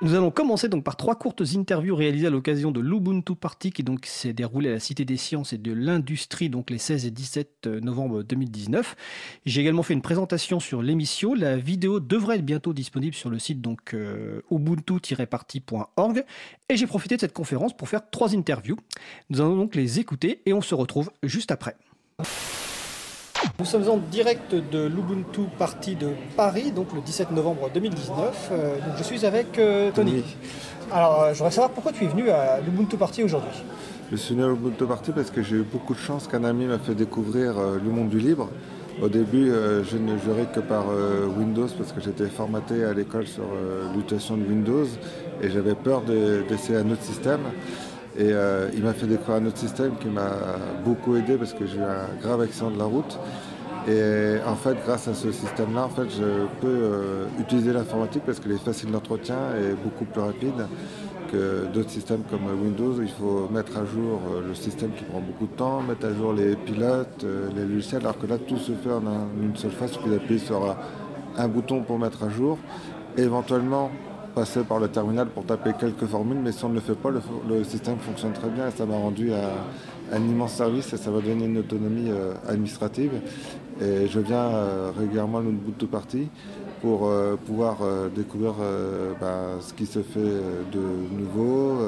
Nous allons commencer donc par trois courtes interviews réalisées à l'occasion de l'Ubuntu Party qui s'est déroulé à la Cité des Sciences et de l'Industrie donc les 16 et 17 novembre 2019. J'ai également fait une présentation sur l'émission. La vidéo devrait être bientôt disponible sur le site donc euh, ubuntu-party.org et j'ai profité de cette conférence pour faire trois interviews. Nous allons donc les écouter et on se retrouve juste après. Nous sommes en direct de l'Ubuntu Party de Paris, donc le 17 novembre 2019. Euh, donc je suis avec euh, Tony. Alors, euh, je voudrais savoir pourquoi tu es venu à l'Ubuntu Party aujourd'hui. Je suis venu à l'Ubuntu Party parce que j'ai eu beaucoup de chance qu'un ami m'a fait découvrir le monde du libre. Au début, je ne jurais que par Windows parce que j'étais formaté à l'école sur l'utilisation de Windows et j'avais peur d'essayer un autre système. Et il m'a fait découvrir un autre système qui m'a beaucoup aidé parce que j'ai eu un grave accident de la route. Et en fait, grâce à ce système-là, en fait, je peux euh, utiliser l'informatique parce qu'elle est facile d'entretien et beaucoup plus rapide que d'autres systèmes comme Windows. Il faut mettre à jour euh, le système qui prend beaucoup de temps, mettre à jour les pilotes, euh, les logiciels, alors que là, tout se fait en une seule fois. Il suffit d'appuyer sur un bouton pour mettre à jour. éventuellement, passer par le terminal pour taper quelques formules, mais si on ne le fait pas, le, système fonctionne très bien et ça m'a rendu un, immense service et ça va donner une autonomie administrative et je viens euh, régulièrement à notre bout de partie pour euh, pouvoir euh, découvrir bah, ce qui se fait de nouveau,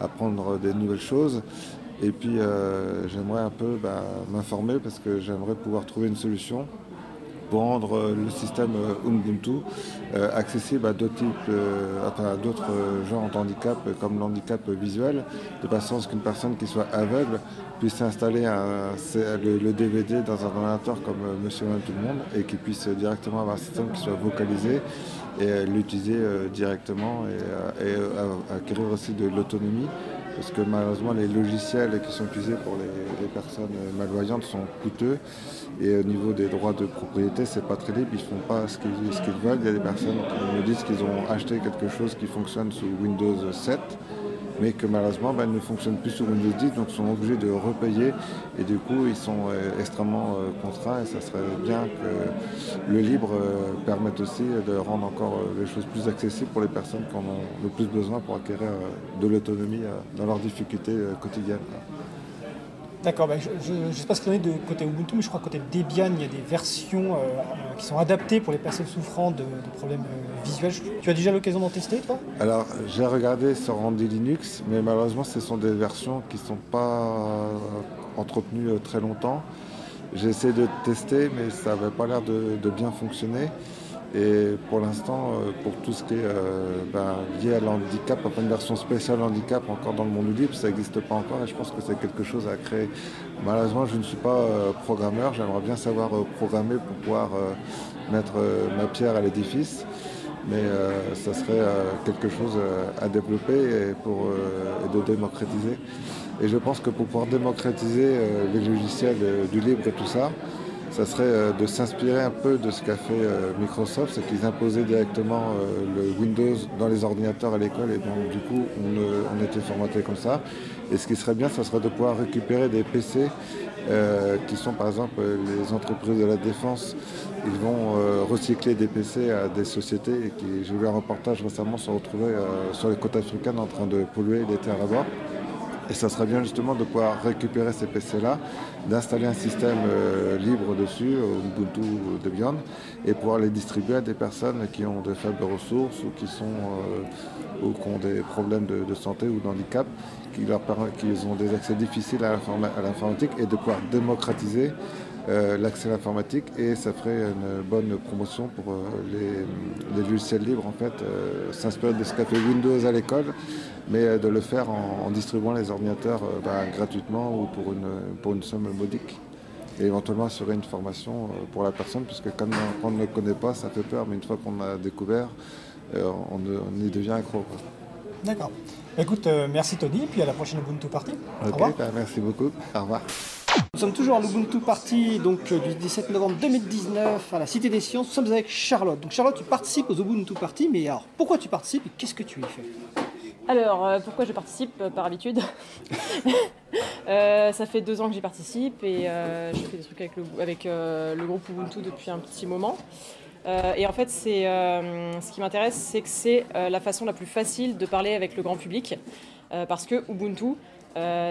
apprendre des nouvelles choses. Et puis j'aimerais un peu bah, m'informer parce que j'aimerais pouvoir trouver une solution pour rendre euh, le système euh, Ubuntu euh, accessible à d'autres types, enfin, d'autres genres d'handicap comme l'handicap visuel, de façon à ce qu'une personne qui soit aveugle puisse installer le, DVD dans un ordinateur comme Monsieur tout le monde et qui puisse directement avoir un système qui soit vocalisé et l'utiliser directement et, acquérir aussi de l'autonomie. Parce que malheureusement les logiciels qui sont utilisés pour les personnes malvoyantes sont coûteux. Et au niveau des droits de propriété, c'est pas très libre, ils font pas ce qu'ils veulent. Il y a des personnes qui me disent qu'ils ont acheté quelque chose qui fonctionne sous Windows 7, mais que malheureusement ben, ne fonctionne plus sous Windows 10, donc sont obligés de repayer et du coup ils sont euh, extrêmement euh, contraints et ça serait bien que le libre euh, permette aussi de rendre encore les choses plus accessibles pour les personnes qui en ont le plus besoin pour acquérir de l'autonomie dans leurs difficultés quotidiennes. D'accord, bah, je ne sais pas ce qu'il en est de côté Ubuntu, mais je crois que côté Debian, il y a des versions euh, euh, qui sont adaptées pour les personnes souffrant de, problèmes euh, visuels. Tu as déjà l'occasion d'en tester, toi? Alors, j'ai regardé sur Randy Linux, mais malheureusement, ce sont des versions qui ne sont pas entretenues très longtemps. J'ai essayé de tester, mais ça n'avait pas l'air de, bien fonctionner. Et pour l'instant, euh, pour tout ce qui est euh, ben, lié à l'handicap, enfin une version spéciale handicap encore dans le monde libre, ça n'existe pas encore et je pense que c'est quelque chose à créer. Malheureusement, je ne suis pas euh, programmeur, j'aimerais bien savoir programmer pour pouvoir mettre ma pierre à l'édifice, mais ça serait quelque chose à développer et, pour, et de démocratiser. Et je pense que pour pouvoir démocratiser les logiciels du libre et tout ça, ça serait euh, de s'inspirer un peu de ce qu'a fait euh, Microsoft, c'est qu'ils imposaient directement euh, le Windows dans les ordinateurs à l'école et donc du coup on, était formaté comme ça. Et ce qui serait bien, ça serait de pouvoir récupérer des PC qui sont par exemple les entreprises de la défense. Ils vont recycler des PC à des sociétés qui, j'ai vu un reportage récemment se retrouver sur les côtes africaines en train de polluer les terres là-bas. Et ça serait bien justement de pouvoir récupérer ces PC-là, d'installer un système euh, libre dessus, Ubuntu Debian, et pouvoir les distribuer à des personnes qui ont de faibles ressources ou qui, sont, euh, ou ont des problèmes de, santé ou d'handicap, qui, qui ont des accès difficiles à l'informatique et de pouvoir démocratiser euh, l'accès à l'informatique et ça ferait une bonne promotion pour les, logiciels libres en fait, s'inspirer de ce qu'a fait Windows à l'école mais euh, de le faire en, distribuant les ordinateurs euh, bah, gratuitement ou pour une, pour une somme modique. Et éventuellement assurer une formation euh, pour la personne, puisque quand on ne le connaît pas, ça fait peur, mais une fois qu'on a découvert, on, y devient accro. D'accord. Écoute, merci Tony, puis à la prochaine Ubuntu Party. Bah, merci beaucoup. Au revoir. Nous sommes toujours à l'Ubuntu Party donc, du 17 novembre 2019 à la Cité des Sciences. Nous sommes avec Charlotte. Donc Charlotte, tu participes aux Ubuntu Party, mais alors pourquoi tu participes et qu'est-ce que tu y fais? Alors, euh, pourquoi je participe euh, Par habitude? Euh, ça fait deux ans que j'y participe et je fais des trucs avec le, groupe Ubuntu depuis un petit moment. Et en fait, c'est, ce qui m'intéresse, c'est que c'est la façon la plus facile de parler avec le grand public. parce que Ubuntu,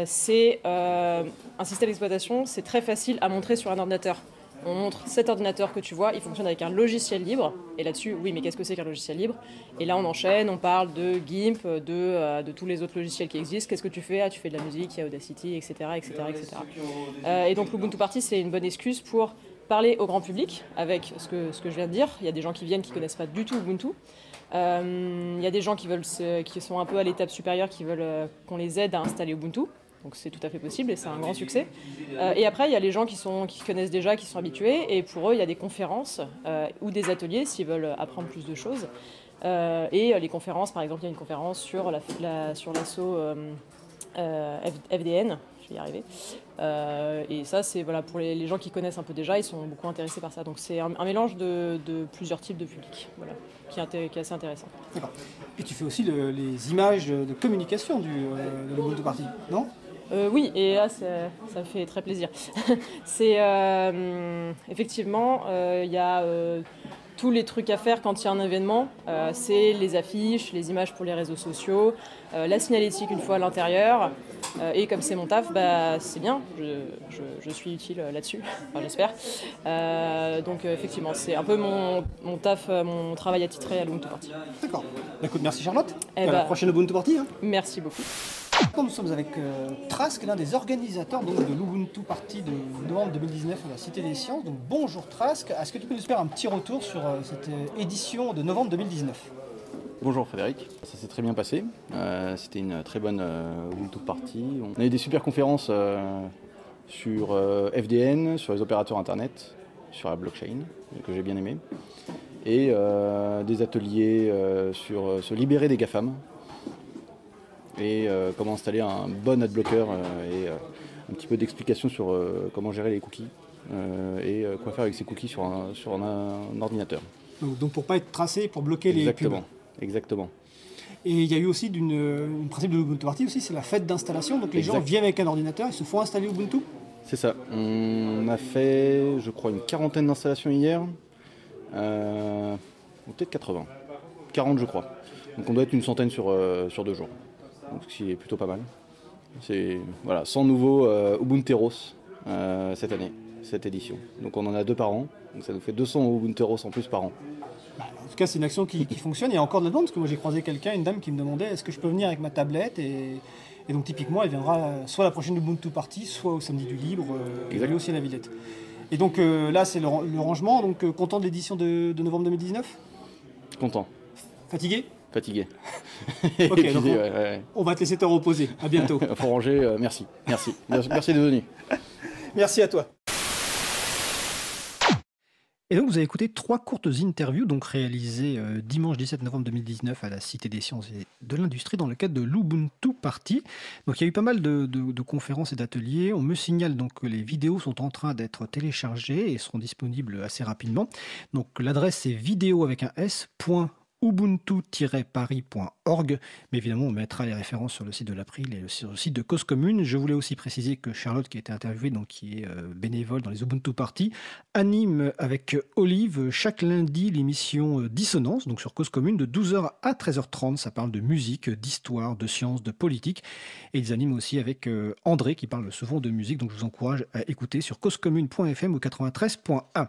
c'est un système d'exploitation, c'est très facile à montrer sur un ordinateur on montre cet ordinateur que tu vois, il fonctionne avec un logiciel libre. Et là-dessus, oui, mais qu'est-ce que c'est qu'un logiciel libre? Et là, on enchaîne, on parle de GIMP, de, euh, de tous les autres logiciels qui existent. Qu'est-ce que tu fais? Ah, tu fais de la musique, il y a Audacity, etc. etc., etc. et donc, l'Ubuntu Party, c'est une bonne excuse pour parler au grand public avec ce que, je viens de dire. Il y a des gens qui viennent qui ne connaissent pas du tout Ubuntu. Euh, il y a des gens qui, veulent qui sont un peu à l'étape supérieure, qui veulent euh, qu'on les aide à installer Ubuntu. Donc c'est tout à fait possible et c'est un grand succès. Euh, et après, il y a les gens qui, sont, qui connaissent déjà, qui sont habitués, et pour eux, il y a des conférences ou des ateliers s'ils veulent apprendre plus de choses. Et les conférences, par exemple, il y a une conférence sur l'assaut la, sur FDN, vais y arriver. et ça, c'est voilà, pour les, gens qui connaissent un peu déjà, ils sont beaucoup intéressés par ça. Donc c'est un, mélange de, plusieurs types de publics, voilà, qui, est, assez intéressant. Et tu fais aussi les images de communication du, de l'Ubuntu Party, non? Euh, oui, et là, ça fait très plaisir. c'est euh, effectivement, euh, il y a tous les trucs à faire quand il y a un événement. c'est les affiches, les images pour les réseaux sociaux, la signalétique une fois à l'intérieur. et comme c'est mon taf, bah, c'est bien, je, suis utile là-dessus, j'espère. donc effectivement, c'est un peu mon, taf, mon travail attitré à l'Ubuntu Party. D'accord. Bah, écoute, merci Charlotte. Et eh à la bah, prochaine Ubuntu Party. Hein. Merci beaucoup. Nous sommes avec euh, Trask, l'un des organisateurs donc, de l'Ubuntu Party de novembre 2019 à la Cité des Sciences. Donc, bonjour Trask, est-ce que tu peux nous faire un petit retour sur euh, cette euh, édition de novembre 2019 Bonjour Frédéric, ça s'est très bien passé. C'était une très bonne Ubuntu Party. On a eu des super conférences sur FDN, sur les opérateurs Internet, sur la blockchain, que j'ai bien aimé. Et des ateliers sur se libérer des GAFAM, et euh, comment installer un bon adblocker euh, et euh, un petit peu d'explication sur comment gérer les cookies et quoi faire avec ces cookies sur un, sur un, ordinateur. Donc, pour pas être tracé, pour bloquer les Exactement. Exactement. Et il y a eu aussi une principe de l'Ubuntu Party aussi, c'est la fête d'installation. Donc les gens viennent avec un ordinateur, ils se font installer Ubuntu. C'est ça. On a fait, je crois, une quarantaine d'installations hier, ou peut-être 80, 40 je crois. Donc on doit être une centaine sur, sur deux jours ce qui est plutôt pas mal. C'est voilà, 100 nouveaux euh, Ubunteros euh, cette année, cette édition. Donc on en a deux par an, donc ça nous fait 200 Ubunteros en plus par an. Bah, en tout cas, c'est une action qui, fonctionne. Il y a encore de la demande parce que moi j'ai croisé quelqu'un, une dame qui me demandait est-ce que je peux venir avec ma tablette et, donc typiquement, elle viendra soit la prochaine Ubuntu Party, soit au samedi du libre, euh, et aussi à la Villette. Et donc là, c'est le, rangement. Donc content de l'édition de, de novembre 2019 Content. Fatigué? Fatigué. Ok, on, va te laisser te reposer. À bientôt. Pour ranger, euh, merci. Merci. Merci de venir. Merci à toi. Et donc vous avez écouté trois courtes interviews donc réalisées euh, dimanche 17 novembre 2019 à la Cité des sciences et de l'industrie dans le cadre de l'Ubuntu Party. Donc il y a eu pas mal de, de conférences et d'ateliers. On me signale donc que les vidéos sont en train d'être téléchargées et seront disponibles assez rapidement. Donc l'adresse c'est vidéo avec un s ubuntu-paris.org. Mais évidemment, on mettra les références sur le site de l'April et sur le site de Cause Commune. Je voulais aussi préciser que Charlotte, qui a été interviewée, donc qui est euh, bénévole dans les Ubuntu Party, anime avec Olive chaque lundi l'émission euh, Dissonance, donc sur Cause Commune, de 12h à 13h30. Ça parle de musique, d'histoire, de sciences, de politique. Et ils animent aussi avec euh, André, qui parle souvent de musique. Donc je vous encourage à écouter sur causecommune.fm ou 93.1.